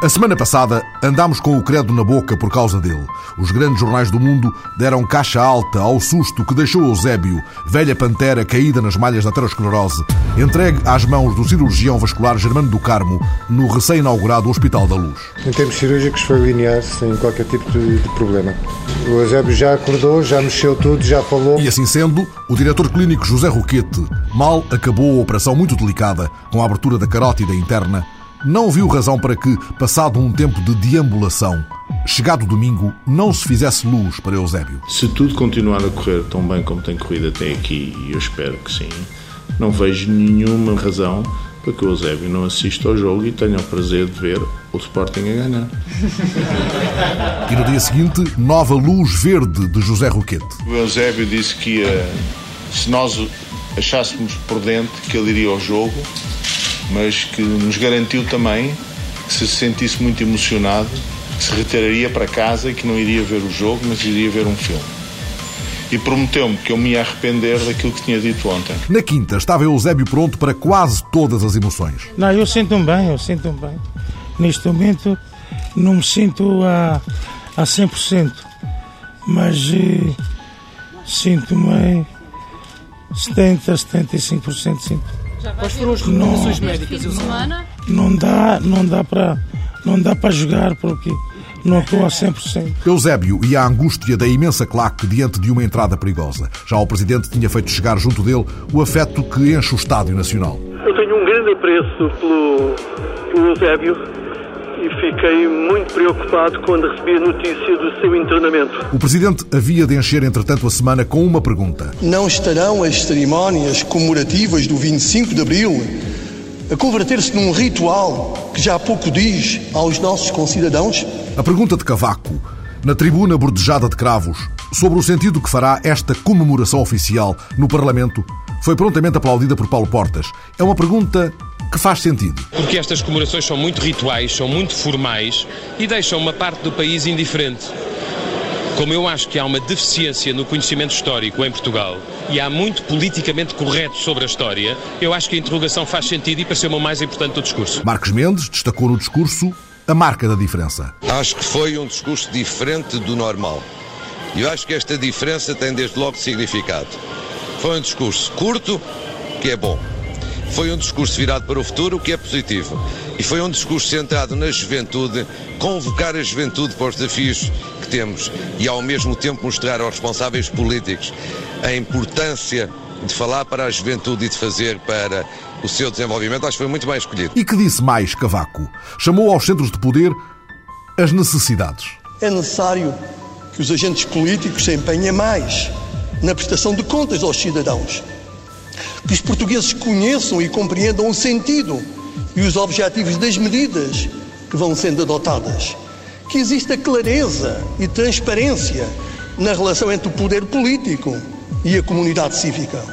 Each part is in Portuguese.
A semana passada andámos com o credo na boca por causa dele. Os grandes jornais do mundo deram caixa alta ao susto que deixou Eusébio, velha pantera caída nas malhas da aterosclerose, entregue às mãos do cirurgião vascular Germano do Carmo no recém-inaugurado Hospital da Luz. Em termos cirúrgicos foi linear, sem qualquer tipo de, de problema. O Eusébio já acordou, já mexeu tudo, já falou. E assim sendo, o diretor clínico José Roquete mal acabou a operação muito delicada com a abertura da carótida interna não viu razão para que, passado um tempo de deambulação, chegado domingo, não se fizesse luz para Eusébio. Se tudo continuar a correr tão bem como tem corrido até aqui, e eu espero que sim, não vejo nenhuma razão para que o Eusébio não assista ao jogo e tenha o prazer de ver o Sporting a ganhar. E no dia seguinte, nova luz verde de José Roquete. O Eusébio disse que ia, se nós achássemos prudente que ele iria ao jogo, mas que nos garantiu também que se sentisse muito emocionado, que se retiraria para casa e que não iria ver o jogo, mas iria ver um filme. E prometeu-me que eu me ia arrepender daquilo que tinha dito ontem. Na quinta, estava Eusébio pronto para quase todas as emoções. Não, eu sinto-me bem, eu sinto-me bem. Neste momento não me sinto a, a 100%, mas eh, sinto-me 70, 75% sinto. Quais foram as recomendações médicas? Não dá, não dá para não dá para jogar porque não estou a 100%. Eusébio e a angústia da imensa claque diante de uma entrada perigosa. Já o presidente tinha feito chegar junto dele o afeto que enche o Estádio Nacional. Eu tenho um grande apreço pelo, pelo Eusébio e fiquei muito preocupado quando recebi a notícia do seu internamento. O presidente havia de encher, entretanto, a semana com uma pergunta. Não estarão as cerimónias comemorativas do 25 de Abril a converter-se num ritual que já há pouco diz aos nossos concidadãos? A pergunta de Cavaco, na tribuna bordejada de cravos, sobre o sentido que fará esta comemoração oficial no Parlamento, foi prontamente aplaudida por Paulo Portas. É uma pergunta que faz sentido. Porque estas comemorações são muito rituais, são muito formais e deixam uma parte do país indiferente. Como eu acho que há uma deficiência no conhecimento histórico em Portugal e há muito politicamente correto sobre a história, eu acho que a interrogação faz sentido e pareceu-me o mais importante do discurso. Marcos Mendes destacou no discurso a marca da diferença. Acho que foi um discurso diferente do normal. E eu acho que esta diferença tem desde logo significado. Foi um discurso curto, que é bom. Foi um discurso virado para o futuro, o que é positivo. E foi um discurso centrado na juventude, convocar a juventude para os desafios que temos e, ao mesmo tempo, mostrar aos responsáveis políticos a importância de falar para a juventude e de fazer para o seu desenvolvimento. Acho que foi muito bem escolhido. E que disse mais Cavaco? Chamou aos centros de poder as necessidades. É necessário que os agentes políticos se empenhem mais na prestação de contas aos cidadãos que os portugueses conheçam e compreendam o sentido e os objetivos das medidas que vão sendo adotadas. Que exista clareza e transparência na relação entre o poder político e a comunidade cívica.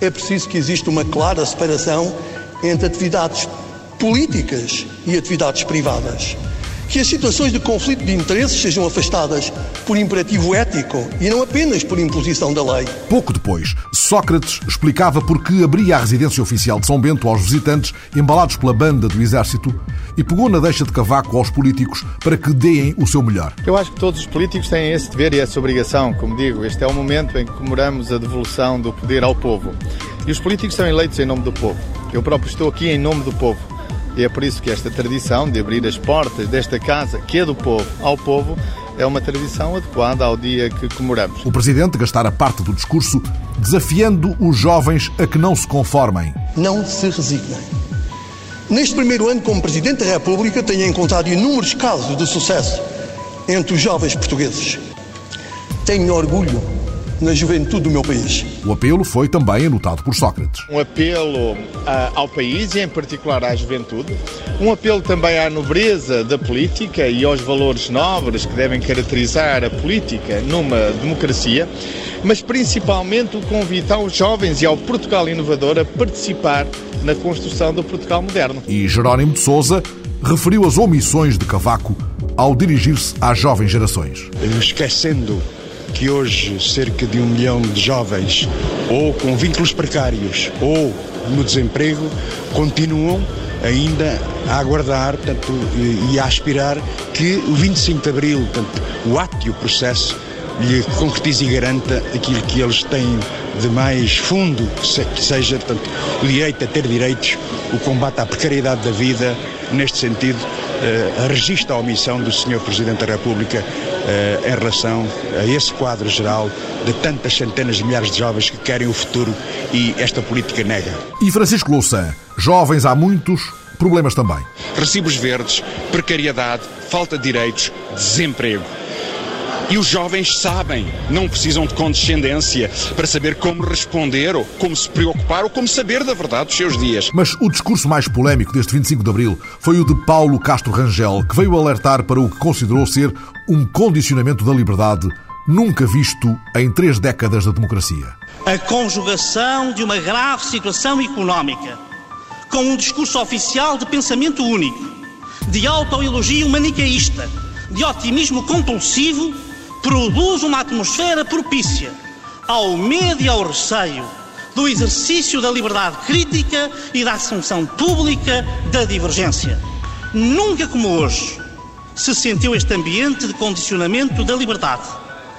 É preciso que exista uma clara separação entre atividades políticas e atividades privadas que as situações de conflito de interesses sejam afastadas por imperativo ético e não apenas por imposição da lei. Pouco depois, Sócrates explicava por que abria a residência oficial de São Bento aos visitantes embalados pela banda do Exército e pegou na deixa de cavaco aos políticos para que deem o seu melhor. Eu acho que todos os políticos têm esse dever e essa obrigação. Como digo, este é o momento em que comemoramos a devolução do poder ao povo. E os políticos são eleitos em nome do povo. Eu próprio estou aqui em nome do povo. E é por isso que esta tradição de abrir as portas desta casa, que é do povo, ao povo, é uma tradição adequada ao dia que comemoramos. O Presidente gastara parte do discurso desafiando os jovens a que não se conformem. Não se resignem. Neste primeiro ano como Presidente da República, tenho encontrado inúmeros casos de sucesso entre os jovens portugueses. Tenho orgulho na juventude do meu país. O apelo foi também anotado por Sócrates. Um apelo uh, ao país e, em particular, à juventude. Um apelo também à nobreza da política e aos valores nobres que devem caracterizar a política numa democracia. Mas, principalmente, o convite aos jovens e ao Portugal inovador a participar na construção do Portugal moderno. E Jerónimo de Souza referiu as omissões de Cavaco ao dirigir-se às jovens gerações. Esquecendo que hoje cerca de um milhão de jovens, ou com vínculos precários, ou no desemprego, continuam ainda a aguardar tanto, e a aspirar que o 25 de Abril, tanto, o ato e o processo, lhe concretize e garanta aquilo que eles têm de mais fundo, que seja tanto, o direito a ter direitos, o combate à precariedade da vida, neste sentido, uh, registra a omissão do Sr. Presidente da República uh, em relação a esse quadro geral de tantas centenas de milhares de jovens que querem o futuro e esta política nega. E Francisco Louçã, jovens há muitos, problemas também. Recibos verdes, precariedade, falta de direitos, desemprego. E os jovens sabem, não precisam de condescendência para saber como responder, ou como se preocupar, ou como saber da verdade dos seus dias. Mas o discurso mais polémico deste 25 de Abril foi o de Paulo Castro Rangel, que veio alertar para o que considerou ser um condicionamento da liberdade nunca visto em três décadas da democracia. A conjugação de uma grave situação económica com um discurso oficial de pensamento único, de autoelogio manicaísta, de otimismo compulsivo produz uma atmosfera propícia ao medo e ao receio do exercício da liberdade crítica e da assunção pública da divergência. Nunca como hoje se sentiu este ambiente de condicionamento da liberdade.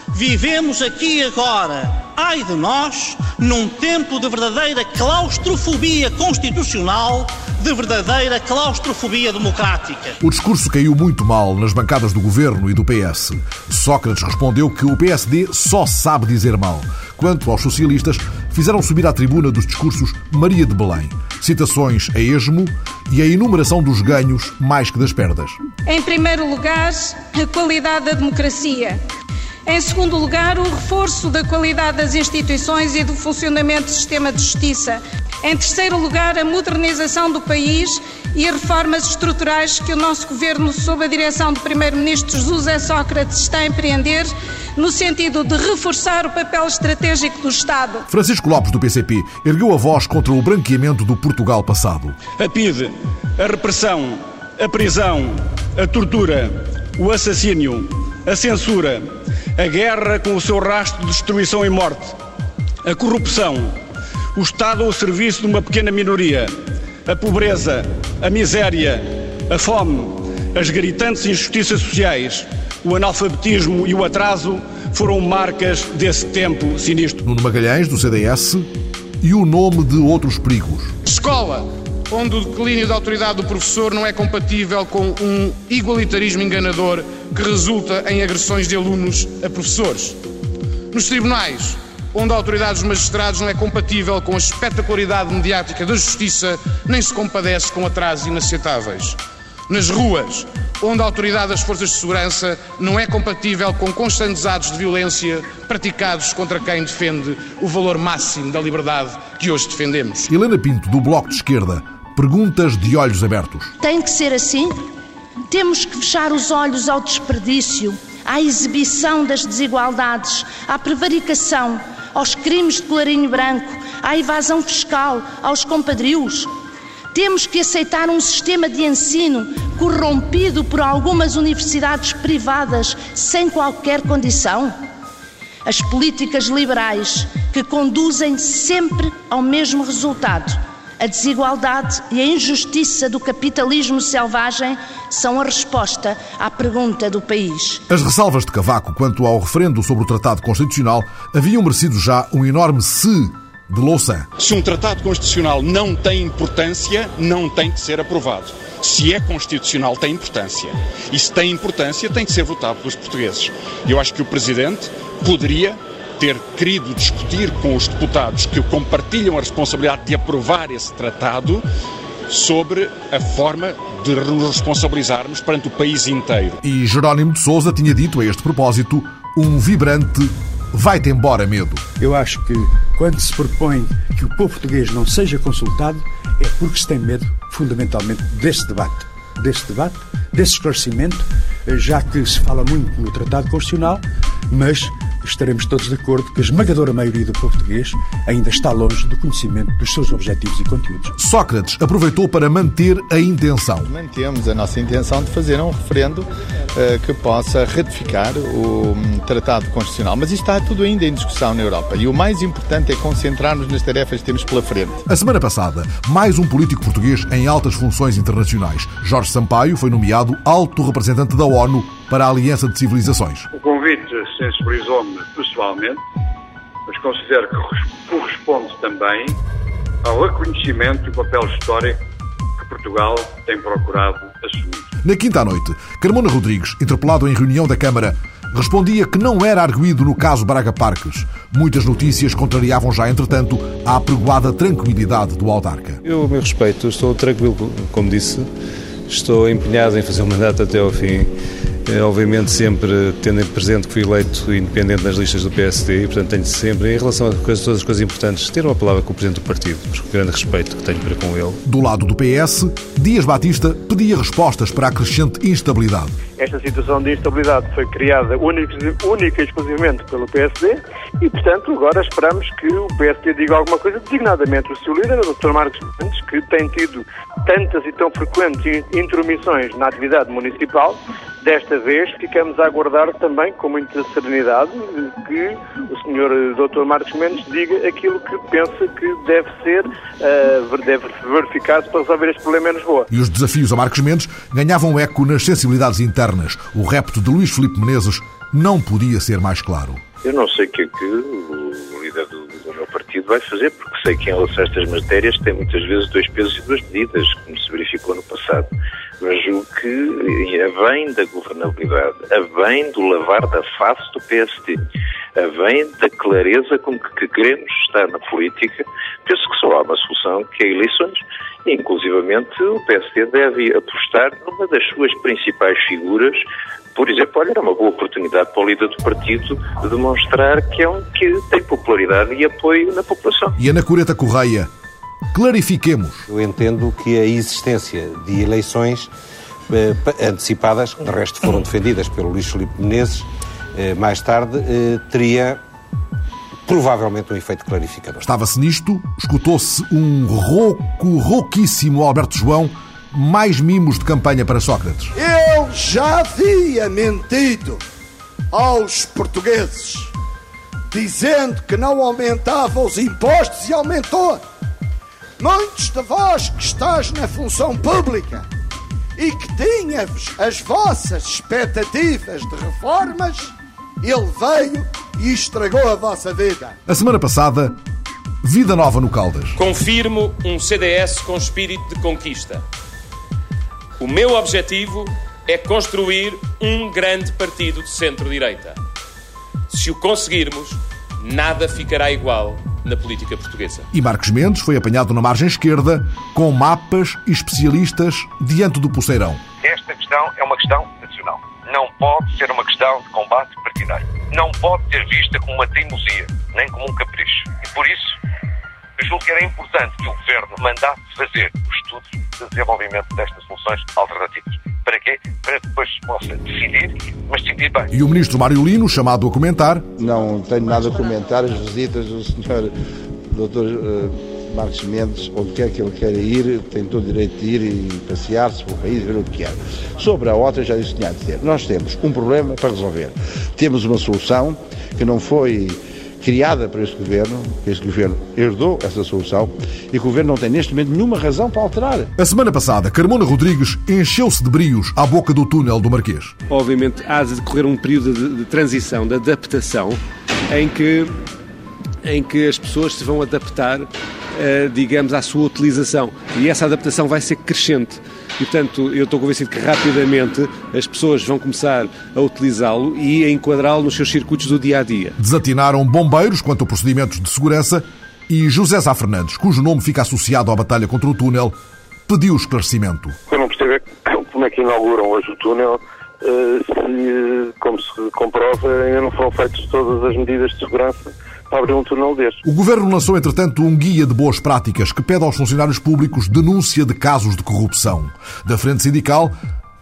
Vivemos aqui agora, ai de nós, num tempo de verdadeira claustrofobia constitucional de verdadeira claustrofobia democrática. O discurso caiu muito mal nas bancadas do governo e do PS. Sócrates respondeu que o PSD só sabe dizer mal. Quanto aos socialistas, fizeram subir à tribuna dos discursos Maria de Belém, citações a esmo e a enumeração dos ganhos mais que das perdas. Em primeiro lugar, a qualidade da democracia. Em segundo lugar, o reforço da qualidade das instituições e do funcionamento do sistema de justiça. Em terceiro lugar, a modernização do país e as reformas estruturais que o nosso governo, sob a direção do Primeiro-Ministro José Sócrates, está a empreender no sentido de reforçar o papel estratégico do Estado. Francisco Lopes, do PCP, ergueu a voz contra o branqueamento do Portugal passado. A PIDE, a repressão, a prisão, a tortura, o assassínio, a censura, a guerra com o seu rastro de destruição e morte, a corrupção, o Estado ao serviço de uma pequena minoria, a pobreza, a miséria, a fome, as gritantes injustiças sociais, o analfabetismo e o atraso foram marcas desse tempo sinistro. Nuno Magalhães, do CDS, e o nome de outros perigos. Escola, onde o declínio da autoridade do professor não é compatível com um igualitarismo enganador que resulta em agressões de alunos a professores. Nos tribunais, onde a autoridade dos magistrados não é compatível com a espetacularidade mediática da justiça, nem se compadece com atrasos inaceitáveis. Nas ruas, onde a autoridade das forças de segurança não é compatível com constantes atos de violência praticados contra quem defende o valor máximo da liberdade que hoje defendemos. Helena Pinto, do Bloco de Esquerda, perguntas de olhos abertos. Tem que ser assim? Temos que fechar os olhos ao desperdício, à exibição das desigualdades, à prevaricação, aos crimes de colarinho branco, à evasão fiscal, aos compadrios. Temos que aceitar um sistema de ensino corrompido por algumas universidades privadas sem qualquer condição? As políticas liberais que conduzem sempre ao mesmo resultado a desigualdade e a injustiça do capitalismo selvagem são a resposta à pergunta do país. As ressalvas de Cavaco quanto ao referendo sobre o Tratado Constitucional haviam merecido já um enorme se de Louçã. Se um tratado constitucional não tem importância, não tem que ser aprovado. Se é constitucional, tem importância. E se tem importância, tem que ser votado pelos portugueses. Eu acho que o Presidente poderia ter querido discutir com os deputados que compartilham a responsabilidade de aprovar esse tratado sobre a forma de nos responsabilizarmos perante o país inteiro. E Jerónimo de Sousa tinha dito a este propósito um vibrante vai-te embora medo. Eu acho que quando se propõe que o povo português não seja consultado, é porque se tem medo, fundamentalmente, desse debate. Desse debate, desse esclarecimento, já que se fala muito no Tratado Constitucional, mas estaremos todos de acordo que a esmagadora maioria do português ainda está longe do conhecimento dos seus objetivos e conteúdos. Sócrates aproveitou para manter a intenção. Mantemos a nossa intenção de fazer um referendo uh, que possa ratificar o um, Tratado Constitucional, mas isto está tudo ainda em discussão na Europa e o mais importante é concentrarmos nas tarefas que temos pela frente. A semana passada, mais um político português em altas funções internacionais. Jorge Sampaio foi nomeado alto representante da ONU para a Aliança de Civilizações. O convite sensibilizou-me pessoalmente, mas considero que corresponde também ao reconhecimento do papel histórico que Portugal tem procurado assumir. Na quinta à noite, Carmona Rodrigues, interpelado em reunião da Câmara, respondia que não era arguído no caso Braga Parques. Muitas notícias contrariavam já, entretanto, a apregoada tranquilidade do autarca. Eu, a meu respeito, estou tranquilo, como disse, estou empenhado em fazer o mandato até ao fim obviamente sempre tendo presente que fui eleito independente nas listas do PSD e, portanto, tenho sempre, em relação a todas as coisas importantes, ter uma palavra com o Presidente do Partido, por grande respeito que tenho para com ele. Do lado do PS, Dias Batista pedia respostas para a crescente instabilidade. Esta situação de instabilidade foi criada única, única e exclusivamente pelo PSD e, portanto, agora esperamos que o PSD diga alguma coisa, designadamente o seu líder, o Dr. Marcos Mendes, que tem tido tantas e tão frequentes intromissões na atividade municipal Desta vez ficamos a aguardar também com muita serenidade que o Sr. Dr. Marcos Mendes diga aquilo que pensa que deve ser, uh, deve verificar-se para resolver este problema em Lisboa. E os desafios a Marcos Mendes ganhavam eco nas sensibilidades internas. O repto de Luís Filipe Menezes não podia ser mais claro. Eu não sei o que é que o líder do, do meu partido vai fazer, porque sei que em relação a estas matérias tem muitas vezes dois pesos e duas medidas, como se verificou no passado mas julgo que, a bem da governabilidade, bem do lavar da face do PSD, bem da clareza com que queremos estar na política, penso que só há uma solução, que é eleições. Inclusivamente, o PSD deve apostar numa das suas principais figuras por exemplo, olha, era uma boa oportunidade para o líder do partido de demonstrar que é um que tem popularidade e apoio na população. E Ana Cureta Correia, Clarifiquemos. Eu entendo que a existência de eleições eh, antecipadas, que de resto foram defendidas pelo Luís Filipe Menezes, eh, mais tarde, eh, teria provavelmente um efeito clarificador. Estava-se nisto, escutou-se um rouco, rouquíssimo Alberto João, mais mimos de campanha para Sócrates. Eu já havia mentido aos portugueses, dizendo que não aumentava os impostos e aumentou. Muitos de vós que estáis na função pública e que tinha-vos as vossas expectativas de reformas, ele veio e estragou a vossa vida. A semana passada, vida nova no Caldas. Confirmo um CDS com espírito de conquista. O meu objetivo é construir um grande partido de centro-direita. Se o conseguirmos, nada ficará igual na política portuguesa. E Marcos Mendes foi apanhado na margem esquerda com mapas e especialistas diante do pulseirão. Esta questão é uma questão nacional. Não pode ser uma questão de combate partidário. Não pode ser vista como uma teimosia, nem como um capricho. E por isso, eu julgo que era importante que o Governo mandasse fazer os estudos de desenvolvimento destas soluções alternativas. Para quê? Para que depois se possa decidir, mas decidir bem. E o ministro Mário Lino, chamado a comentar. Não tenho nada a comentar as visitas do senhor doutor uh, Marcos Mendes, onde quer que ele queira ir, tem todo o direito de ir e passear-se pelo país, ver o que quer. Sobre a outra, já disse tinha a dizer, nós temos um problema para resolver. Temos uma solução que não foi criada por este governo, que este governo herdou essa solução e que o governo não tem neste momento nenhuma razão para alterar. A semana passada, Carmona Rodrigues encheu-se de brios à boca do túnel do Marquês. Obviamente há de decorrer um período de, de transição, de adaptação, em que, em que as pessoas se vão adaptar, digamos, à sua utilização. E essa adaptação vai ser crescente. E, portanto, eu estou convencido que rapidamente as pessoas vão começar a utilizá-lo e a enquadrá-lo nos seus circuitos do dia a dia. Desatinaram bombeiros quanto a procedimentos de segurança e José Sá Fernandes, cujo nome fica associado à batalha contra o túnel, pediu esclarecimento. Eu não percebo como é que inauguram hoje o túnel eh, se, como se comprova, ainda não foram feitas todas as medidas de segurança para abrir um túnel deste. O Governo lançou, entretanto, um guia de boas práticas que pede aos funcionários públicos denúncia de casos de corrupção. Da Frente Sindical,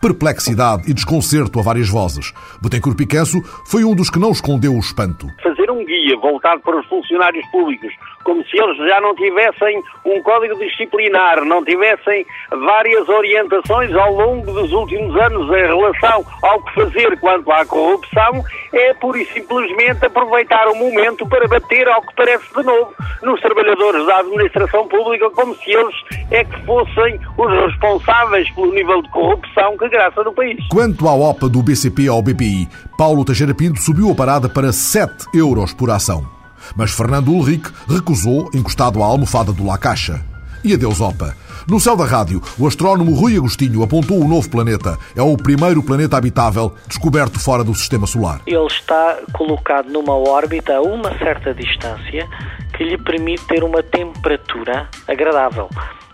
perplexidade e desconcerto a várias vozes. Betancourt Picanso foi um dos que não escondeu o espanto. Fazer um guia voltado para os funcionários públicos como se eles já não tivessem um código disciplinar, não tivessem várias orientações ao longo dos últimos anos em relação ao que fazer quanto à corrupção, é pura e simplesmente aproveitar o momento para bater ao que parece de novo nos trabalhadores da administração pública, como se eles é que fossem os responsáveis pelo nível de corrupção que graça no país. Quanto à OPA do BCP ao BPI, Paulo Teixeira Pinto subiu a parada para 7 euros por ação. Mas Fernando Ulrich recusou, encostado à almofada do La Caixa. E adeus, OPA. No céu da rádio, o astrónomo Rui Agostinho apontou o novo planeta. É o primeiro planeta habitável descoberto fora do sistema solar. Ele está colocado numa órbita a uma certa distância que lhe permite ter uma temperatura agradável.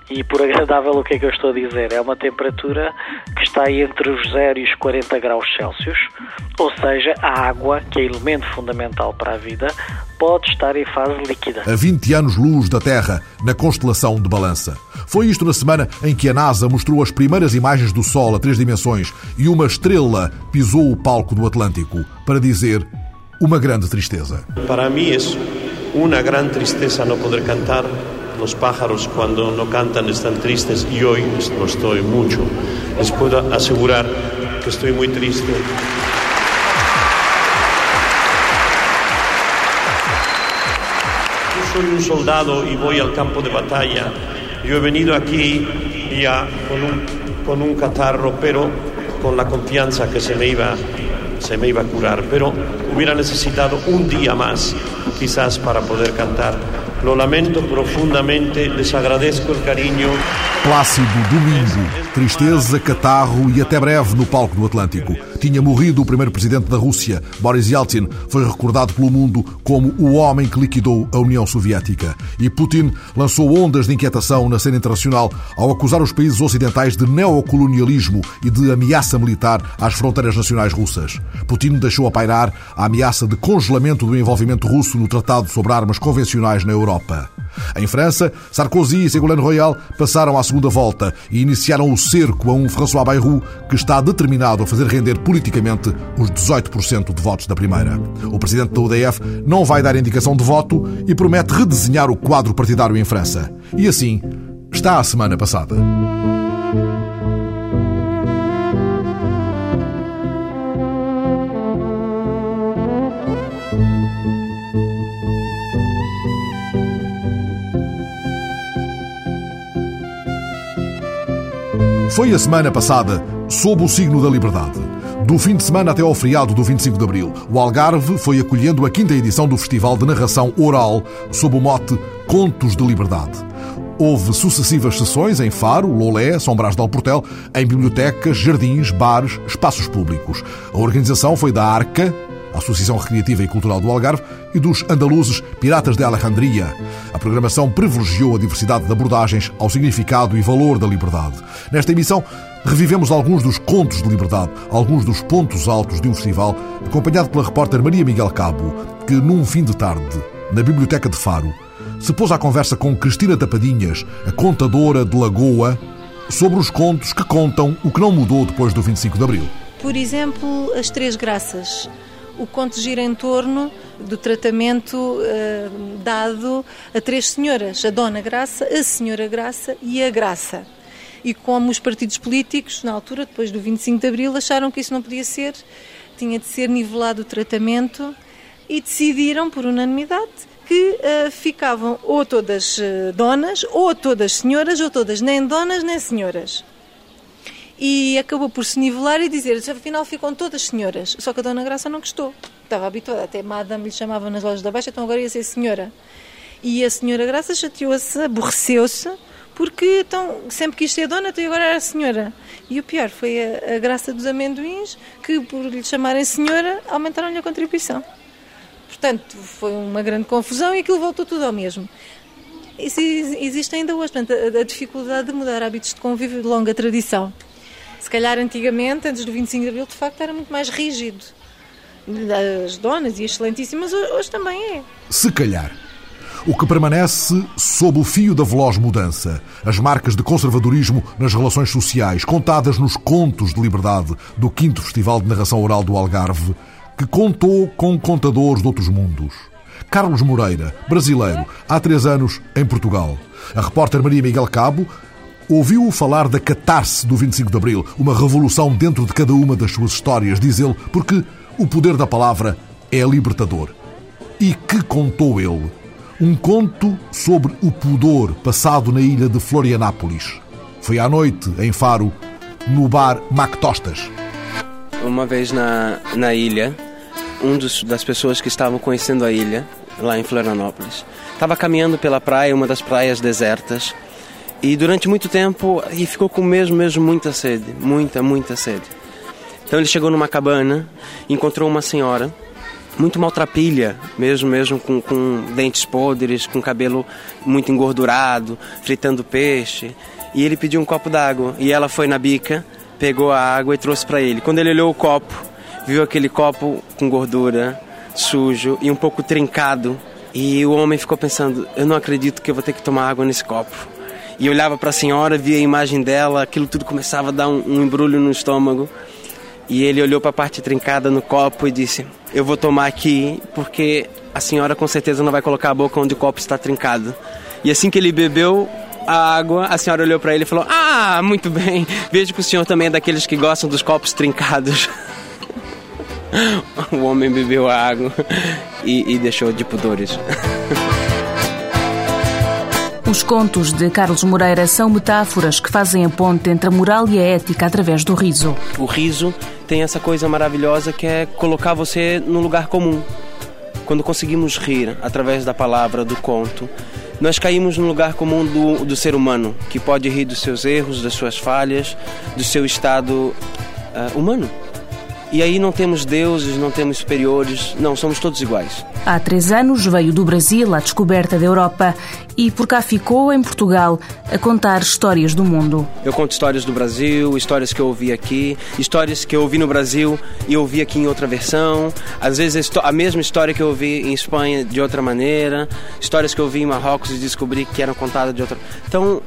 E por agradável, o que é que eu estou a dizer? É uma temperatura que está entre os 0 e os 40 graus Celsius, ou seja, a água, que é elemento fundamental para a vida, pode estar em fase líquida. A 20 anos-luz da Terra, na constelação de Balança. Foi isto na semana em que a NASA mostrou as primeiras imagens do Sol a três dimensões e uma estrela pisou o palco do Atlântico para dizer uma grande tristeza. Para mim é uma grande tristeza não poder cantar Los pájaros cuando no cantan están tristes y hoy lo estoy mucho. Les puedo asegurar que estoy muy triste. Yo soy un soldado y voy al campo de batalla. Yo he venido aquí ya con un, con un catarro, pero con la confianza que se me iba se me iba a curar, pero hubiera necesitado un día más quizás para poder cantar. Lo lamento profundamente, les agradezco el cariño. Plácido Domingo, tristeza, catarro e até breve no palco do Atlântico. Tinha morrido o primeiro presidente da Rússia, Boris Yeltsin, foi recordado pelo mundo como o homem que liquidou a União Soviética. E Putin lançou ondas de inquietação na cena internacional ao acusar os países ocidentais de neocolonialismo e de ameaça militar às fronteiras nacionais russas. Putin deixou a pairar a ameaça de congelamento do envolvimento russo no Tratado sobre Armas Convencionais na Europa. Em França, Sarkozy e Ségolène Royal passaram à segunda volta e iniciaram o cerco a um François Bayrou que está determinado a fazer render politicamente os 18% de votos da primeira. O presidente da UDF não vai dar indicação de voto e promete redesenhar o quadro partidário em França. E assim está a semana passada. Foi a semana passada, sob o signo da liberdade. Do fim de semana até ao feriado do 25 de Abril, o Algarve foi acolhendo a quinta edição do Festival de Narração Oral, sob o mote Contos de Liberdade. Houve sucessivas sessões em Faro, Lolé, São Brás de Alportel, em bibliotecas, jardins, bares, espaços públicos. A organização foi da Arca, Associação Recreativa e Cultural do Algarve, e dos andaluzes Piratas de Alejandria. A programação privilegiou a diversidade de abordagens ao significado e valor da liberdade. Nesta emissão, revivemos alguns dos contos de liberdade, alguns dos pontos altos de um festival, acompanhado pela repórter Maria Miguel Cabo, que, num fim de tarde, na Biblioteca de Faro, se pôs à conversa com Cristina Tapadinhas, a contadora de Lagoa, sobre os contos que contam o que não mudou depois do 25 de Abril. Por exemplo, as Três Graças o conto gira em torno do tratamento uh, dado a três senhoras: a Dona Graça, a Senhora Graça e a Graça. E como os partidos políticos, na altura, depois do 25 de Abril, acharam que isso não podia ser, tinha de ser nivelado o tratamento e decidiram, por unanimidade, que uh, ficavam ou todas uh, donas, ou todas senhoras, ou todas nem donas nem senhoras e acabou por se nivelar e dizer, afinal ficam todas senhoras. Só que a Dona Graça não gostou. Estava habituada, até Madame lhe chamava nas lojas da Baixa, então agora ia ser senhora. E a senhora Graça chateou-se, aborreceu-se, porque então, sempre quis ser dona, então agora era senhora. E o pior foi a, a graça dos amendoins, que por lhe chamarem senhora, aumentaram-lhe a contribuição. Portanto, foi uma grande confusão e aquilo voltou tudo ao mesmo. Isso existe ainda hoje, portanto, a, a dificuldade de mudar hábitos de convívio de longa tradição. Se calhar antigamente, antes do 25 de Abril, de facto era muito mais rígido. As donas e excelentíssimas hoje também é. Se calhar. O que permanece sob o fio da veloz mudança, as marcas de conservadorismo nas relações sociais, contadas nos contos de liberdade do 5 Festival de Narração Oral do Algarve, que contou com contadores de outros mundos. Carlos Moreira, brasileiro, há três anos em Portugal. A repórter Maria Miguel Cabo ouviu falar da catarse do 25 de Abril, uma revolução dentro de cada uma das suas histórias, diz ele, porque o poder da palavra é libertador. E que contou ele? Um conto sobre o pudor passado na ilha de Florianápolis. Foi à noite, em Faro, no bar Mactostas. Uma vez na, na ilha, um dos, das pessoas que estavam conhecendo a ilha, lá em Florianópolis, estava caminhando pela praia, uma das praias desertas, e durante muito tempo e ficou com mesmo, mesmo muita sede, muita, muita sede. Então ele chegou numa cabana, encontrou uma senhora muito maltrapilha, mesmo, mesmo com, com dentes podres, com cabelo muito engordurado, fritando peixe. E ele pediu um copo d'água e ela foi na bica, pegou a água e trouxe para ele. Quando ele olhou o copo, viu aquele copo com gordura, sujo e um pouco trincado. E o homem ficou pensando: eu não acredito que eu vou ter que tomar água nesse copo e olhava para a senhora, via a imagem dela, aquilo tudo começava a dar um, um embrulho no estômago. E ele olhou para a parte trincada no copo e disse: Eu vou tomar aqui porque a senhora com certeza não vai colocar a boca onde o copo está trincado. E assim que ele bebeu a água, a senhora olhou para ele e falou: Ah, muito bem, vejo que o senhor também é daqueles que gostam dos copos trincados. o homem bebeu a água e, e deixou de pudores. Os contos de Carlos Moreira são metáforas que fazem a ponte entre a moral e a ética através do riso. O riso tem essa coisa maravilhosa que é colocar você no lugar comum. Quando conseguimos rir através da palavra, do conto, nós caímos no lugar comum do, do ser humano, que pode rir dos seus erros, das suas falhas, do seu estado uh, humano. E aí não temos deuses, não temos superiores, não, somos todos iguais. Há três anos veio do Brasil à descoberta da Europa e por cá ficou, em Portugal, a contar histórias do mundo. Eu conto histórias do Brasil, histórias que eu ouvi aqui, histórias que eu ouvi no Brasil e ouvi aqui em outra versão. Às vezes a mesma história que eu ouvi em Espanha de outra maneira, histórias que eu ouvi em Marrocos e descobri que eram contadas de outra. Então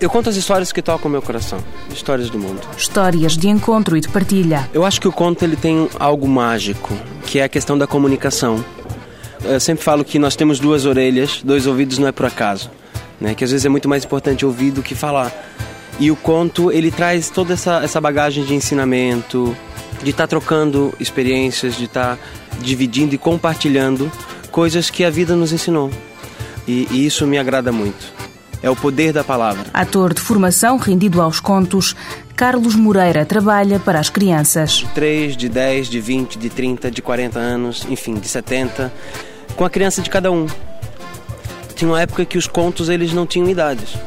eu conto as histórias que tocam o meu coração, histórias do mundo. Histórias de encontro e de partilha. Eu acho que o conto ele tem algo mágico, que é a questão da comunicação. Eu sempre falo que nós temos duas orelhas, dois ouvidos não é por acaso, né? Que às vezes é muito mais importante ouvir do que falar. E o conto ele traz toda essa, essa bagagem de ensinamento, de estar tá trocando experiências, de estar tá dividindo e compartilhando coisas que a vida nos ensinou. E, e isso me agrada muito é o poder da palavra. Ator de formação rendido aos contos, Carlos Moreira trabalha para as crianças. De 3, de 10, de 20, de 30, de 40 anos, enfim, de 70, com a criança de cada um. Tinha uma época que os contos eles não tinham idades.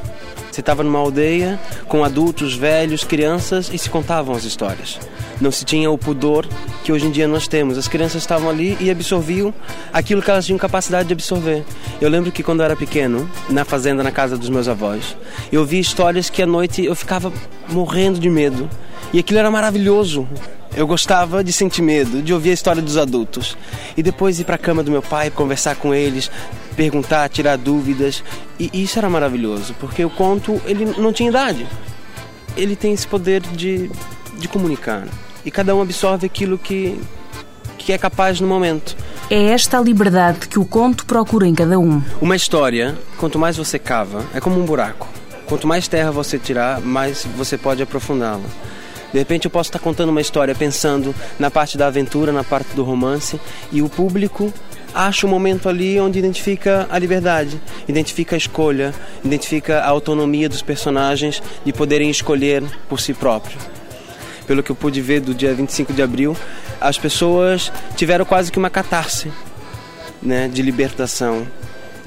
Você estava numa aldeia com adultos, velhos, crianças e se contavam as histórias. Não se tinha o pudor que hoje em dia nós temos. As crianças estavam ali e absorviam aquilo que elas tinham capacidade de absorver. Eu lembro que quando eu era pequeno, na fazenda, na casa dos meus avós, eu vi histórias que à noite eu ficava morrendo de medo. E aquilo era maravilhoso. Eu gostava de sentir medo, de ouvir a história dos adultos. E depois ir para a cama do meu pai, conversar com eles, perguntar, tirar dúvidas. E isso era maravilhoso, porque o conto, ele não tinha idade. Ele tem esse poder de, de comunicar. E cada um absorve aquilo que, que é capaz no momento. É esta a liberdade que o conto procura em cada um. Uma história, quanto mais você cava, é como um buraco. Quanto mais terra você tirar, mais você pode aprofundá-la. De repente eu posso estar contando uma história pensando na parte da aventura, na parte do romance, e o público acha um momento ali onde identifica a liberdade, identifica a escolha, identifica a autonomia dos personagens de poderem escolher por si próprios. Pelo que eu pude ver do dia 25 de abril, as pessoas tiveram quase que uma catarse né, de libertação,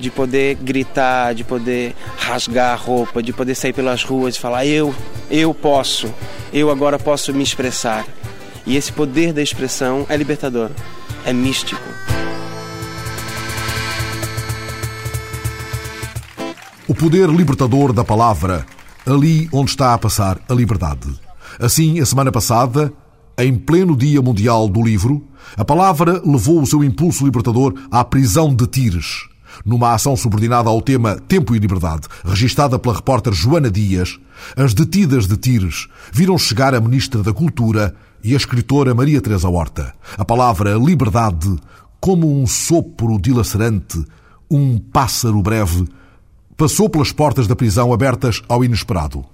de poder gritar, de poder rasgar a roupa, de poder sair pelas ruas e falar: eu, eu posso, eu agora posso me expressar. E esse poder da expressão é libertador, é místico. O poder libertador da palavra, ali onde está a passar a liberdade. Assim, a semana passada, em pleno Dia Mundial do Livro, a palavra levou o seu impulso libertador à prisão de Tires, numa ação subordinada ao tema Tempo e Liberdade, registada pela repórter Joana Dias, as detidas de Tires viram chegar a Ministra da Cultura e a escritora Maria Teresa Horta. A palavra liberdade, como um sopro dilacerante, um pássaro breve, passou pelas portas da prisão abertas ao inesperado.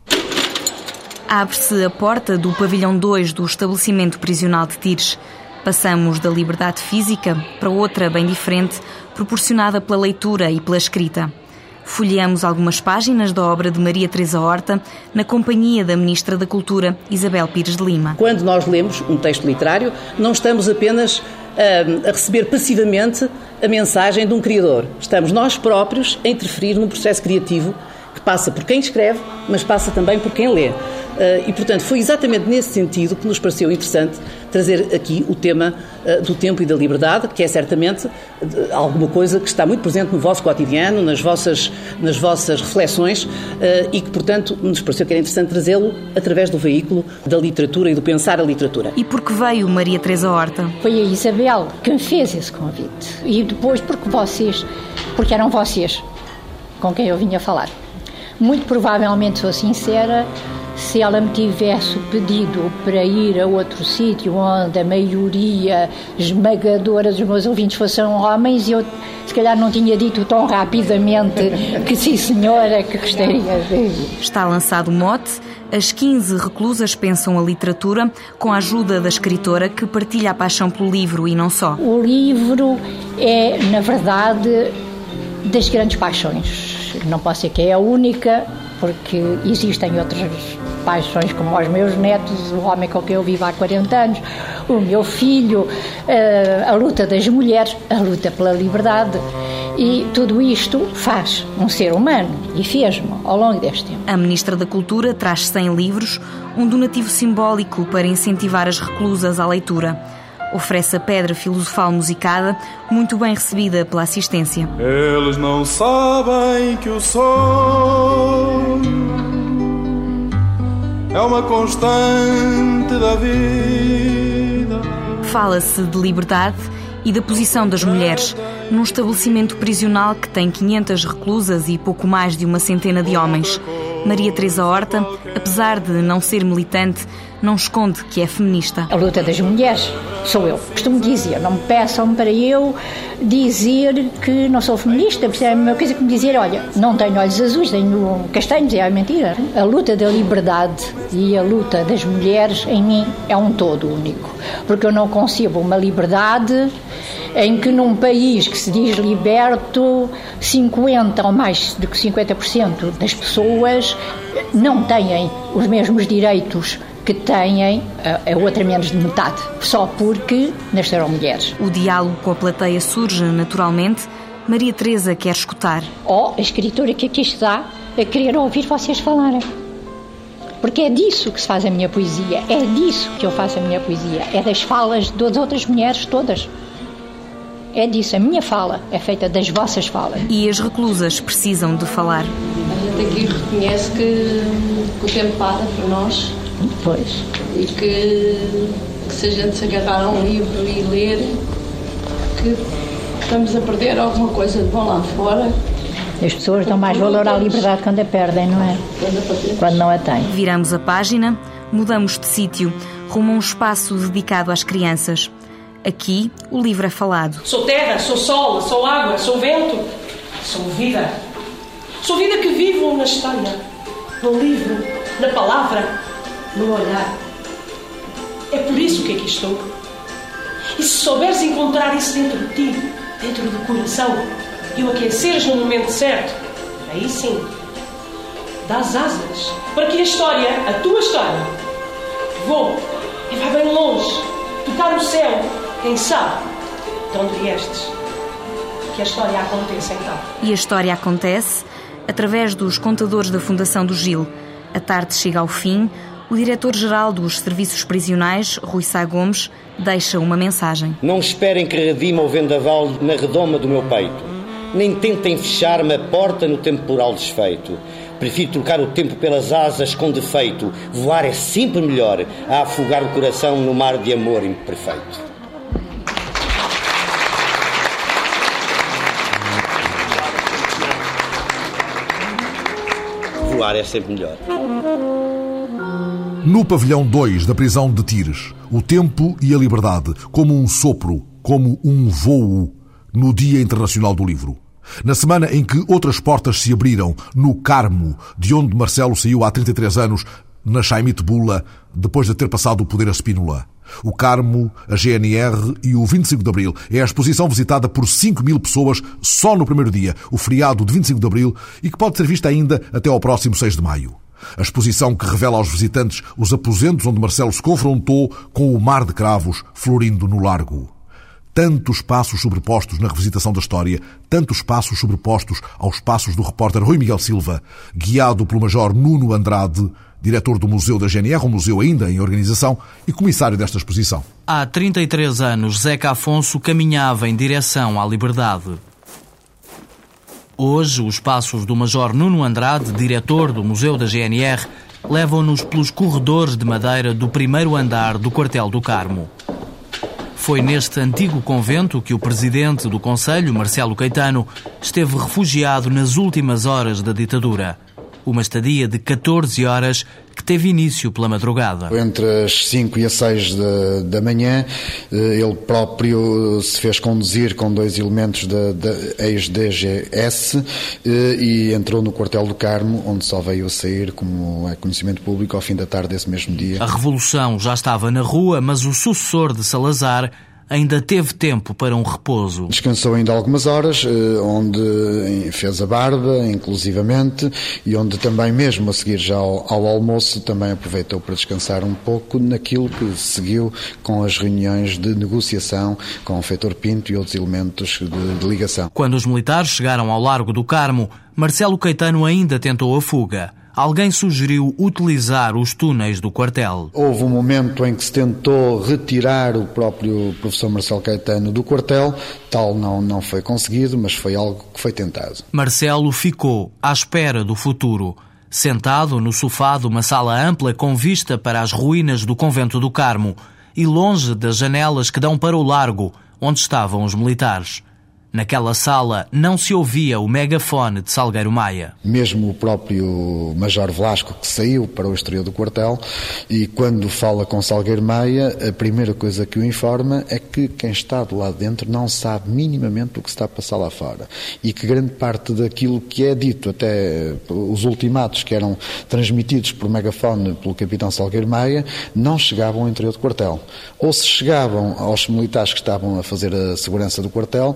Abre-se a porta do pavilhão 2 do estabelecimento prisional de Tires. Passamos da liberdade física para outra bem diferente, proporcionada pela leitura e pela escrita. Folheamos algumas páginas da obra de Maria Teresa Horta na companhia da Ministra da Cultura, Isabel Pires de Lima. Quando nós lemos um texto literário, não estamos apenas a, a receber passivamente a mensagem de um criador. Estamos nós próprios a interferir no processo criativo que passa por quem escreve, mas passa também por quem lê. Eh, e, portanto, foi exatamente nesse sentido que nos pareceu interessante trazer aqui o tema eh, do tempo e da liberdade, que é certamente eh, alguma coisa que está muito presente no vosso cotidiano, nas vossas, nas vossas reflexões e que, portanto, nos pareceu que era interessante trazê-lo através do veículo da literatura e do pensar a literatura. E por que veio Maria Teresa Horta? Foi a Isabel que me fez esse convite. E depois porque vocês, porque eram vocês com quem eu vinha falar. Muito provavelmente, sou sincera, se ela me tivesse pedido para ir a outro sítio onde a maioria esmagadora dos meus ouvintes fossem homens, eu se calhar não tinha dito tão rapidamente que sim, senhora, que gostaria de. Está lançado o mote. As 15 reclusas pensam a literatura com a ajuda da escritora que partilha a paixão pelo livro e não só. O livro é, na verdade, das grandes paixões. Não posso ser que é a única, porque existem outras paixões como os meus netos, o homem com quem eu vivo há 40 anos, o meu filho, eh, a luta das mulheres, a luta pela liberdade. E tudo isto faz um ser humano e fez-me ao longo deste tempo. A Ministra da Cultura traz 100 livros, um donativo simbólico para incentivar as reclusas à leitura. Oferece a pedra filosofal musicada, muito bem recebida pela assistência. Eles não sabem que o sol é uma constante da vida. Fala-se de liberdade e da posição das mulheres num estabelecimento prisional que tem 500 reclusas e pouco mais de uma centena de homens. Maria Teresa Horta, apesar de não ser militante, não esconde que é feminista. A luta das mulheres sou eu. Costumo dizer, não me peçam para eu dizer que não sou feminista, porque é a mesma coisa que me dizer, olha, não tenho olhos azuis, tenho castanhos, é mentira. A luta da liberdade e a luta das mulheres em mim é um todo único, porque eu não concebo uma liberdade em que num país que se diz liberto, 50 ou mais do que 50% das pessoas não têm os mesmos direitos que têm a outra menos de metade, só porque nasceram mulheres. O diálogo com a plateia surge naturalmente. Maria Teresa quer escutar. Oh, a escritora que aqui está a querer ouvir vocês falarem. Porque é disso que se faz a minha poesia, é disso que eu faço a minha poesia, é das falas das outras mulheres todas. É disso, a minha fala é feita das vossas falas. E as reclusas precisam de falar. A gente aqui reconhece que, que o tempo para para nós. Pois. E que, que se a gente se agarrar a um livro e ler, que estamos a perder alguma coisa de bom lá fora. As pessoas dão mais valor à liberdade quando a perdem, não é? Quando não a têm. Viramos a página, mudamos de sítio, rumo a um espaço dedicado às crianças. Aqui, o livro é falado. Sou terra, sou sol, sou água, sou vento, sou vida. Sou vida que vivo na história, no livro, na palavra, no olhar. É por isso que aqui estou. E se souberes encontrar isso dentro de ti, dentro do coração, e o aqueceres no momento certo, aí sim, dás asas para que a história, a tua história, voe e vá bem longe, tocar o céu quem sabe de onde viestes? Que a história aconteça então. E a história acontece através dos contadores da Fundação do Gil. A tarde chega ao fim. O diretor-geral dos Serviços Prisionais, Rui Sá Gomes, deixa uma mensagem. Não esperem que redima o vendaval na redoma do meu peito. Nem tentem fechar-me a porta no temporal desfeito. Prefiro trocar o tempo pelas asas com defeito. Voar é sempre melhor a afogar o coração no mar de amor imperfeito. Voar é sempre melhor. No pavilhão 2 da prisão de Tires, o tempo e a liberdade, como um sopro, como um voo, no Dia Internacional do Livro. Na semana em que outras portas se abriram, no Carmo, de onde Marcelo saiu há 33 anos, na Chaimite Bula, depois de ter passado o poder a Spínola. O Carmo, a GNR e o 25 de Abril é a exposição visitada por 5 mil pessoas só no primeiro dia, o feriado de 25 de Abril, e que pode ser vista ainda até ao próximo 6 de Maio. A exposição que revela aos visitantes os aposentos onde Marcelo se confrontou com o mar de cravos florindo no largo. Tantos passos sobrepostos na revisitação da história, tantos passos sobrepostos aos passos do repórter Rui Miguel Silva, guiado pelo Major Nuno Andrade, diretor do Museu da GNR, um museu ainda em organização, e comissário desta exposição. Há 33 anos, Zeca Afonso caminhava em direção à liberdade. Hoje, os passos do Major Nuno Andrade, diretor do Museu da GNR, levam-nos pelos corredores de madeira do primeiro andar do Quartel do Carmo. Foi neste antigo convento que o presidente do Conselho, Marcelo Caetano, esteve refugiado nas últimas horas da ditadura. Uma estadia de 14 horas que teve início pela madrugada. Entre as 5 e as 6 da, da manhã, eh, ele próprio se fez conduzir com dois elementos da, da ex-DGS eh, e entrou no quartel do Carmo, onde só veio a sair, como é conhecimento público, ao fim da tarde desse mesmo dia. A revolução já estava na rua, mas o sucessor de Salazar ainda teve tempo para um repouso. Descansou ainda algumas horas, eh, onde fez a barba, inclusivamente, e onde também, mesmo a seguir já ao, ao, almoço, também aproveitou para descansar um pouco naquilo que seguiu com as reuniões de negociação com o Feitor Pinto e outros elementos de, de ligação. Quando os militares chegaram ao Largo do Carmo, Marcelo Caetano ainda tentou a fuga alguém sugeriu utilizar os túneis do quartel. Houve um momento em que se tentou retirar o próprio professor Marcelo Caetano do quartel, tal não, não foi conseguido, mas foi algo que foi tentado. Marcelo ficou à espera do futuro. Sentado no sofá de uma sala ampla com vista para as ruínas do convento do Carmo e longe das janelas que dão para o largo, onde estavam os militares. Naquela sala não se ouvia o megafone de Salgueiro Maia. Mesmo o próprio Major Velasco, que saiu para o exterior do quartel, e quando fala com Salgueiro Maia, a primeira coisa que o informa é que quem está do lado dentro não sabe minimamente o que está a passar lá fora. E que grande parte daquilo que é dito, até os ultimatos que eram transmitidos por megafone pelo capitão Salgueiro Maia, não chegavam ao interior do quartel. Ou se chegavam aos militares que estavam a fazer a segurança do quartel,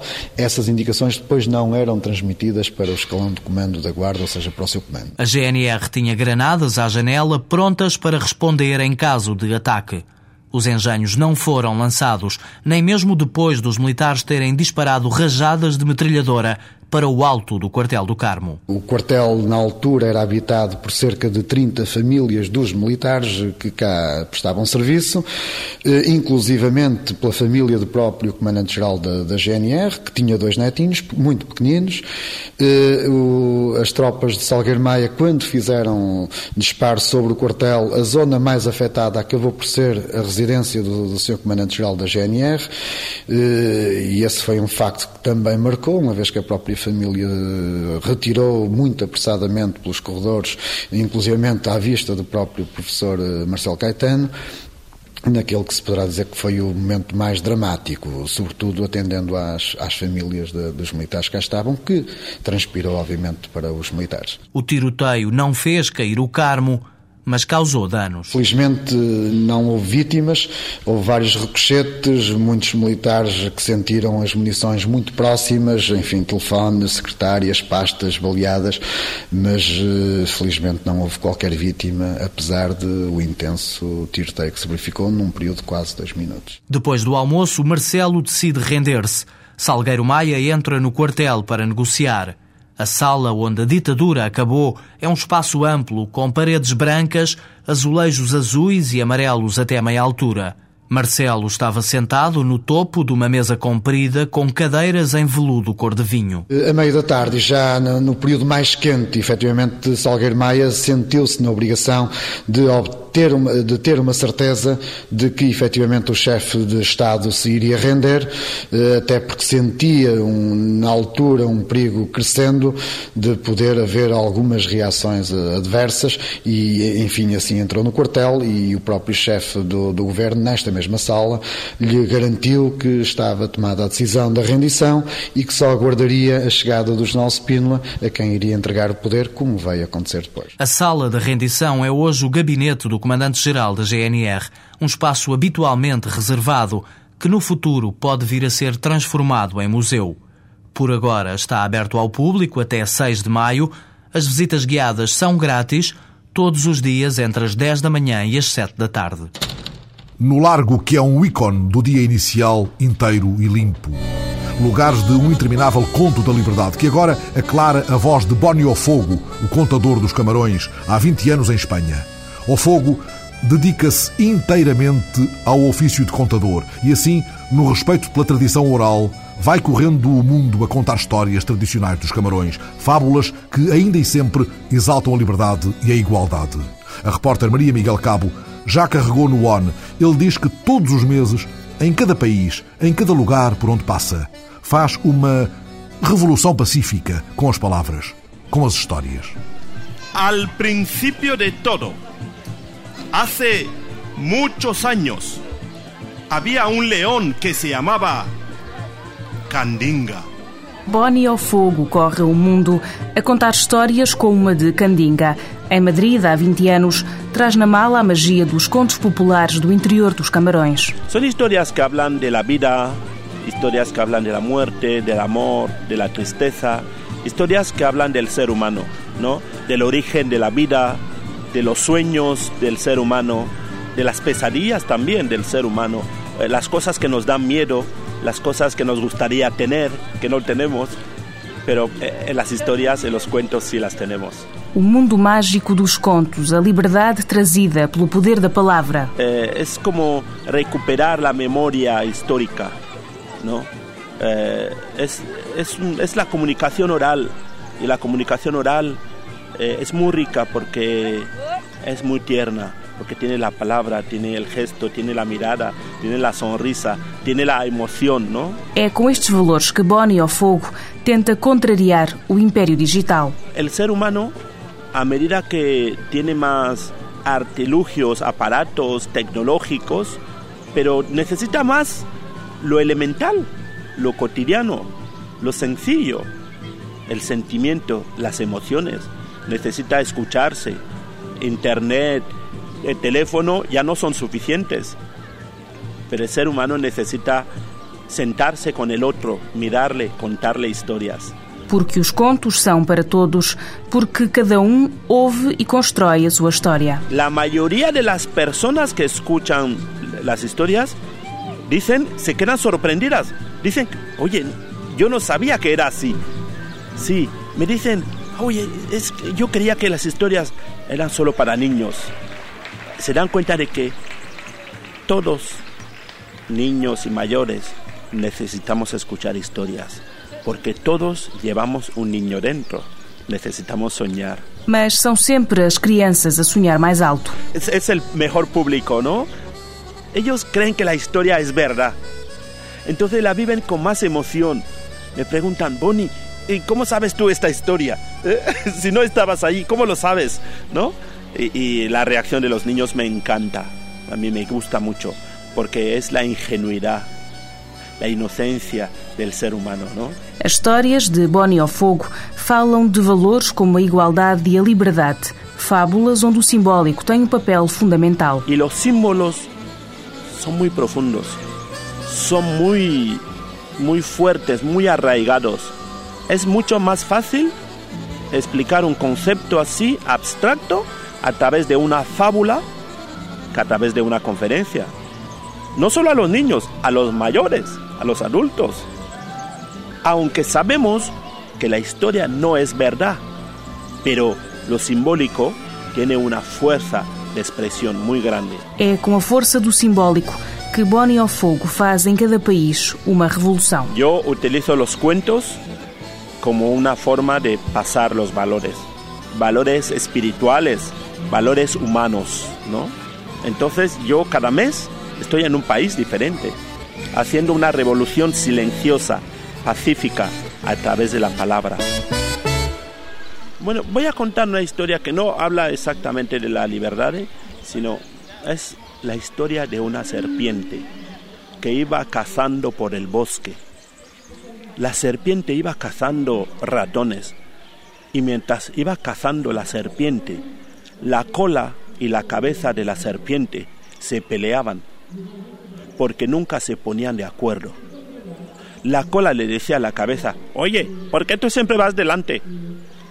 essas indicações depois não eram transmitidas para o escalão de comando da Guarda, ou seja, para o seu comando. A GNR tinha granadas à janela prontas para responder em caso de ataque. Os engenhos não foram lançados, nem mesmo depois dos militares terem disparado rajadas de metralhadora para o alto do quartel do Carmo. O quartel, na altura, era habitado por cerca de 30 famílias dos militares que cá prestavam serviço, eh, inclusivamente pela família do próprio comandante-geral da, da, GNR, que tinha dois netinhos, muito pequeninos. Eh, as tropas de Salgueiro Maia, quando fizeram disparo sobre o quartel, a zona mais afetada acabou por ser a residência do, do seu comandante-geral da GNR, eh, e esse foi um facto que também marcou, uma vez que a própria família retirou muito apressadamente pelos corredores, inclusivamente à vista do próprio professor eh, Marcelo Caetano, naquele que se poderá dizer que foi o momento mais dramático, sobretudo atendendo às, às famílias de, dos militares que cá estavam, que transpirou, obviamente, para os militares. O tiroteio não fez cair o Carmo, mas causou danos. Felizmente não houve vítimas, houve vários ricochetes, muitos militares que sentiram as munições muito próximas, enfim, telefone, secretárias, pastas baleadas, mas eh, felizmente não houve qualquer vítima, apesar de o intenso tiroteio que se verificou num período de quase dois minutos. Depois do almoço, Marcelo decide render-se. Salgueiro Maia entra no quartel para negociar. A sala onde a ditadura acabou é um espaço amplo, com paredes brancas, azulejos azuis e amarelos até meia altura. Marcelo estava sentado no topo de uma mesa comprida com cadeiras em veludo cor de vinho. A meio da tarde, já no período mais quente, efetivamente, Salgueiro Maia sentiu-se na obrigação de obter uma, de ter uma certeza de que efetivamente o chefe de Estado se iria render, eh, até porque sentia um, na altura um perigo crescendo de poder haver algumas reações eh, adversas e, enfim, assim entrou no quartel e o próprio chefe do, do governo, nesta mesma sala, lhe garantiu que estava tomada a decisão da rendição e que só aguardaria a chegada do general Spínola, a quem iria entregar o poder, como veio acontecer depois. A sala da rendição é hoje o gabinete do comandante-geral da GNR, um espaço habitualmente reservado que no futuro pode vir a ser transformado em museu. Por agora está aberto ao público até 6 de maio. As visitas guiadas são grátis todos os dias entre as 10 da manhã e as 7 da tarde no largo que é um ícone do dia inicial inteiro e limpo. Lugares de um interminável conto da liberdade que agora aclara a voz de Bonio Fogo, o contador dos camarões, há 20 anos em Espanha. O Fogo dedica-se inteiramente ao ofício de contador e assim, no respeito pela tradição oral, vai correndo o mundo a contar histórias tradicionais dos camarões, fábulas que ainda e sempre exaltam a liberdade e a igualdade. A repórter Maria Miguel Cabo já carregou no ONU. Ele diz que todos os meses, em cada país, em cada lugar por onde passa, faz uma revolução pacífica com as palavras, com as histórias. Al principio de todo, hace muchos años, había un león que se llamaba Candinga. Bonnie ao Fogo corre o mundo a contar histórias como uma de Candinga. Em Madrid, há 20 anos, traz na mala a magia dos contos populares do interior dos Camarões. São histórias que falam da vida, histórias que falam da morte, do amor, da tristeza, histórias que falam do ser humano, ¿no? del origen de la vida, de los sueños del ser humano, de las pesadillas también del ser humano, eh, las cosas que nos dan miedo, las cosas que nos gustaría tener, que no tenemos, pero eh, en las historias, en los cuentos sí las tenemos. O mundo mágico dos contos, a liberdade trazida pelo poder da palavra. Eh, es como recuperar la memoria histórica, ¿no? Eh, es, es, es, la comunicación oral y la comunicación oral eh, es muy rica porque es muy tierna, porque tiene la palabra, tiene el gesto, tiene la mirada, tiene la sonrisa, tiene la emoción, ¿no? É com estes valores que Bonnie ao Fogo tenta contrariar o império digital. El ser humano a medida que tiene más artilugios, aparatos tecnológicos, pero necesita más lo elemental, lo cotidiano, lo sencillo, el sentimiento, las emociones. Necesita escucharse. Internet, el teléfono ya no son suficientes, pero el ser humano necesita sentarse con el otro, mirarle, contarle historias. Porque os contos são para todos, porque cada um ouve e constrói a sua história. A maioria das pessoas que escutam as histórias dizem, se quedam surpreendidas. Dizem, oye, eu não sabia que era assim. Sí, me dicen, oye, es, yo creía que las historias eran solo para niños. Se dan cuenta de que todos, niños y mayores, necesitamos escuchar historias. Porque todos llevamos um niño dentro. Necesitamos soñar. Mas são sempre as crianças a sonhar mais alto. Es, es el mejor público, ¿no? Ellos creen que la historia es verdad. Entonces la viven con más emoción. Me preguntan, Bonnie, ¿y cómo sabes tú esta historia? si no estabas ahí, ¿cómo lo sabes? ¿No? Y, y la reacción de los niños me encanta. A mí me gusta mucho porque es la ingenuidad a inocência do ser humano, não? As histórias de Bonnie ao Fogo falam de valores como a igualdade e a liberdade, fábulas onde o simbólico tem um papel fundamental. E os símbolos são muito profundos, são muito, muito fortes, muito arraigados. É muito mais fácil explicar um conceito assim abstracto a través de uma fábula que a través de uma conferência. No solo a los niños, a los mayores. a los adultos. Aunque sabemos que la historia no es verdad, pero lo simbólico tiene una fuerza de expresión muy grande. É com a força do simbólico que Bonnie ao Fogo faz em cada país uma revolução. Eu utilizo os cuentos como una forma de pasar los valores, valores espirituales, valores humanos, ¿no? Entonces yo cada mes estoy en un país diferente, haciendo una revolución silenciosa, pacífica, a través de la palabra. Bueno, voy a contar una historia que no habla exactamente de la libertad, sino es la historia de una serpiente que iba cazando por el bosque. La serpiente iba cazando ratones y mientras iba cazando la serpiente, la cola y la cabeza de la serpiente se peleaban porque nunca se ponían de acuerdo. La cola le decía a la cabeza, oye, ¿por qué tú siempre vas delante?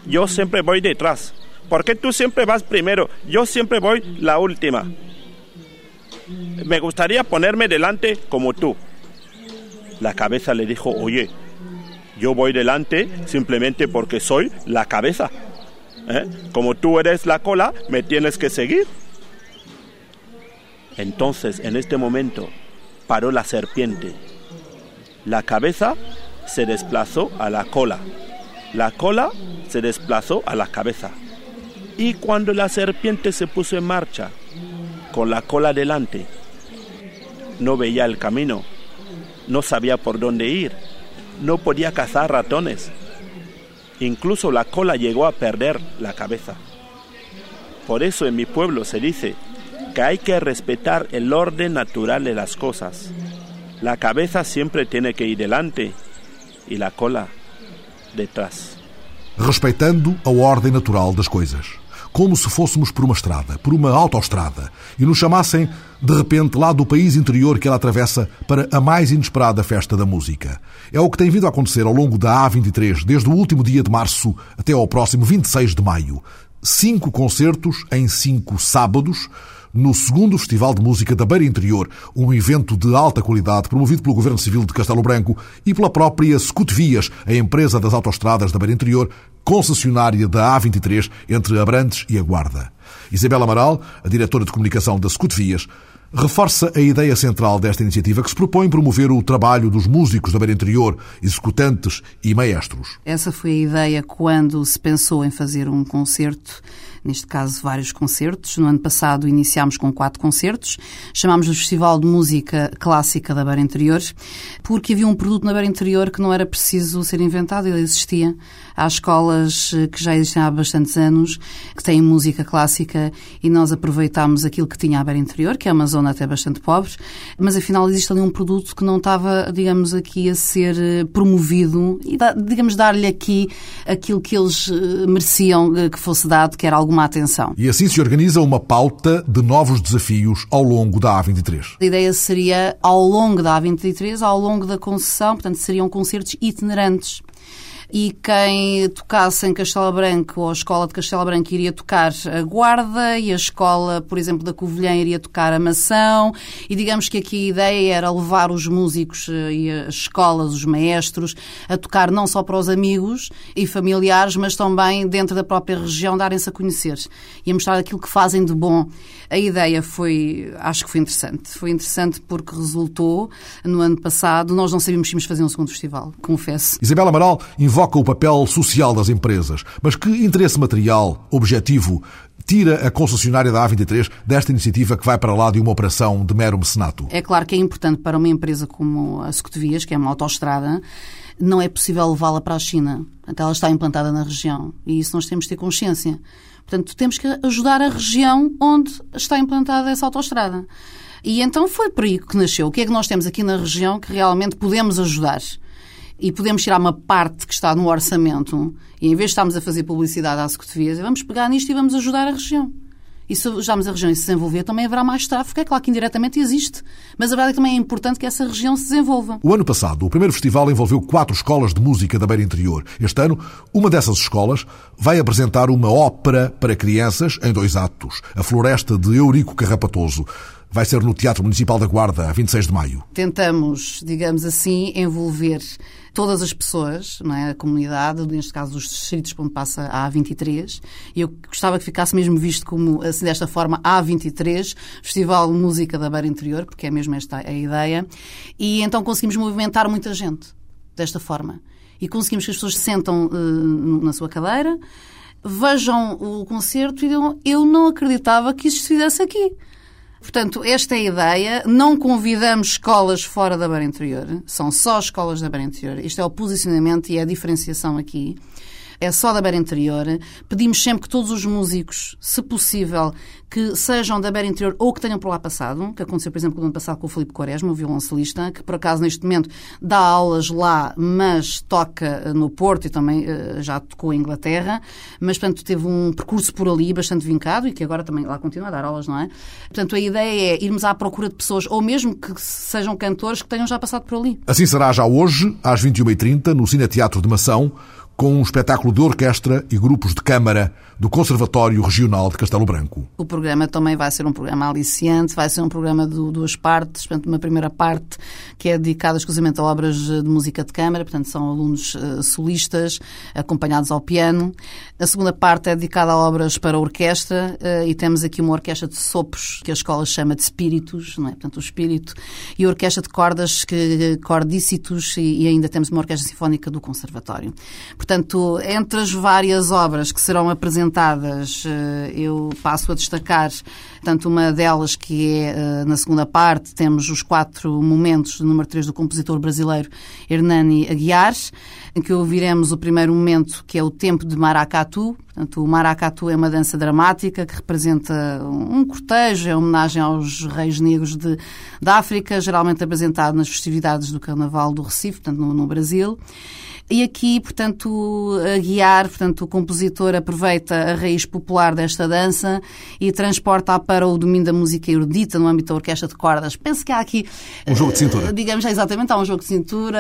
Yo siempre voy detrás. ¿Por qué tú siempre vas primero? Yo siempre voy la última. Me gustaría ponerme delante como tú. La cabeza le dijo, oye, yo voy delante simplemente porque soy la cabeza. ¿Eh? Como tú eres la cola, me tienes que seguir. Entonces, en este momento, paró la serpiente. La cabeza se desplazó a la cola. La cola se desplazó a la cabeza. Y cuando la serpiente se puso en marcha, con la cola delante, no veía el camino, no sabía por dónde ir, no podía cazar ratones. Incluso la cola llegó a perder la cabeza. Por eso en mi pueblo se dice que hay que respetar el orden natural de las cosas. La cabeza siempre tiene que ir delante y la cola detrás. Respeitando a ordem natural das coisas. Como se fôssemos por uma estrada, por uma autoestrada, e nos chamassem, de repente, lá do país interior que ela atravessa para a mais inesperada festa da música. É o que tem vindo a acontecer ao longo da A23, desde o último dia de março até ao próximo 26 de maio. Cinco concertos em cinco sábados, no segundo Festival de Música da Beira Interior, um evento de alta qualidade promovido pelo Governo Civil de Castelo Branco e pela própria Scootvias, a empresa das autoestradas da Beira Interior, concessionária da A23 entre Abrantes e a Guarda. Isabel Amaral, a diretora de comunicação da Scootvias, reforça a ideia central desta iniciativa que se propõe promover o trabalho dos músicos da Beira Interior, executantes e maestros. Essa foi a ideia quando se pensou em fazer um concerto neste caso vários concertos. No ano passado iniciámos com quatro concertos, chamámos o Festival de Música Clássica da Beira Interior, porque havia um produto na Beira Interior que não era preciso ser inventado, ele existia. Há escolas eh, que já existem há bastantes anos, que têm música clássica e nós aproveitámos aquilo que tinha a Beira Interior, que é uma zona até bastante pobre, mas afinal existe ali um produto que não estava, digamos, aqui a ser eh, promovido e, digamos, dar-lhe aqui aquilo que eles eh, mereciam que fosse dado, que era alguma atenção. E assim se organiza uma pauta de novos desafios ao longo da A23. A ideia seria, ao longo da A23, ao longo da concessão, portanto, seriam concertos itinerantes e quem tocasse em Castelo Branco ou a escola de Castelo Branco iria tocar a Guarda e a escola, por exemplo, da Covilhã iria tocar a Mação e digamos que aqui a ideia era levar os músicos eh, e as escolas, os maestros, a tocar não só para os amigos e familiares, mas também dentro da própria região darem-se a conhecer e a mostrar aquilo que fazem de bom. A ideia foi, acho que foi interessante. Foi interessante porque resultou no ano passado, nós não sabíamos se íamos fazer um segundo festival, confesso. Isabel Amaral invoca o papel social das empresas, mas que interesse material, objetivo, tira a concessionária da A23 desta iniciativa que vai para lá de uma operação de mero mecenato? É claro que é importante para uma empresa como a Secotovias, que é uma autoestrada, não é possível levá-la para a China. Portanto, ela está implantada na região e isso nós temos de ter consciência. Portanto, temos que ajudar a região onde está implantada essa autoestrada. E então foi por aí que nasceu. O que é que nós temos aqui na região que realmente podemos ajudar? E podemos tirar uma parte que está no orçamento e em vez de estarmos a fazer publicidade à Secretaria, vamos pegar nisto e vamos ajudar a região. E se ajudarmos a região a se desenvolver, também haverá mais tráfego. É claro que indiretamente existe, mas a verdade é que também é importante que essa região se desenvolva. O ano passado, o primeiro festival envolveu quatro escolas de música da Beira Interior. Este ano, uma dessas escolas vai apresentar uma ópera para crianças em dois atos, A Floresta de Eurico Carrapatoso. vai ser no Teatro Municipal da Guarda, a 26 de maio. Tentamos, digamos assim, envolver todas as pessoas, não é? a comunidade, neste caso os distritos onde passa a A23, e eu gostava que ficasse mesmo visto como, assim, desta forma, A23, Festival Música da Beira Interior, porque é mesmo esta a ideia, e então conseguimos movimentar muita gente desta forma. E conseguimos que as pessoas se sentam uh, na sua cadeira, vejam o concerto e digam, eu não acreditava que isto se fizesse aqui. Portanto, esta é a ideia. Não convidamos escolas fora da Beira Interior. São só escolas da Beira Interior. Isto é o posicionamento e é a diferenciação aqui é só da Beira Interior. Pedimos sempre que todos os músicos, se possível, que sejam da Beira Interior ou que tenham por lá passado, que aconteceu, por exemplo, no ano passado com o Filipe Quaresma, o violoncelista, que por acaso neste momento dá aulas lá, mas toca eh, no Porto e também uh, já tocou em Inglaterra, mas, portanto, teve um percurso por ali bastante vincado e que agora também lá continua a dar aulas, não é? Portanto, a ideia é irmos à procura de pessoas, ou mesmo que sejam cantores que tenham já passado por ali. Assim será já hoje, às 21h30, no Cine Teatro de Mação, com um espetáculo de orquestra e grupos de câmara do Conservatório Regional de Castelo Branco. O programa também vai ser um programa aliciante, vai ser um programa de duas partes, portanto, uma primeira parte que é dedicada exclusivamente a obras de música de câmara, portanto, são alunos uh, solistas acompanhados ao piano. A segunda parte é dedicada a obras para a orquestra uh, e temos aqui uma orquestra de sopros que a escola chama de espíritos, não é? portanto, o espírito, e a orquestra de cordas, que cordícitos, e, e ainda temos uma orquestra sinfónica do Conservatório. Portanto, entre as várias obras que serão apresentadas, eh, eu passo a destacar tanto uma delas que é eh, na segunda parte, temos os quatro momentos do número 3 do compositor brasileiro Hernani Aguiar, em que ouviremos o primeiro momento, que é o tempo de Maracatu. Portanto, o Maracatu é uma dança dramática que representa um cortejo, é homenagem aos reis negros de, da África, geralmente apresentado nas festividades do Carnaval do Recife, portanto, no, no Brasil. E aqui, portanto, a guiar, portanto, o compositor aproveita a raiz popular desta dança e transporta-a para o domínio da música erudita no âmbito da orquestra de cordas. Penso que há aqui... Um jogo de cintura. Uh, digamos, exatamente, há um jogo de cintura.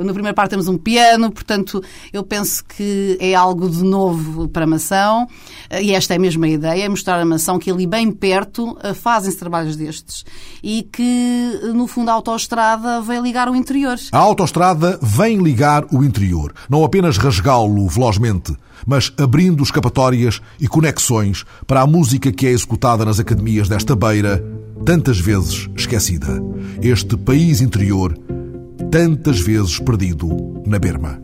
Uh, na primeira parte temos um piano, portanto, eu penso que é algo de novo para a Mação. Uh, e esta é a ideia, é mostrar a Mação que ali bem perto uh, fazem-se trabalhos destes. E que, no fundo, a autoestrada vem ligar o interior. A autoestrada vem ligar o interior, não apenas rasgá-lo velozmente, mas abrindo escapatórias e conexões para a música que é executada nas academias desta beira, tantas vezes esquecida. Este país interior, tantas vezes perdido na berma.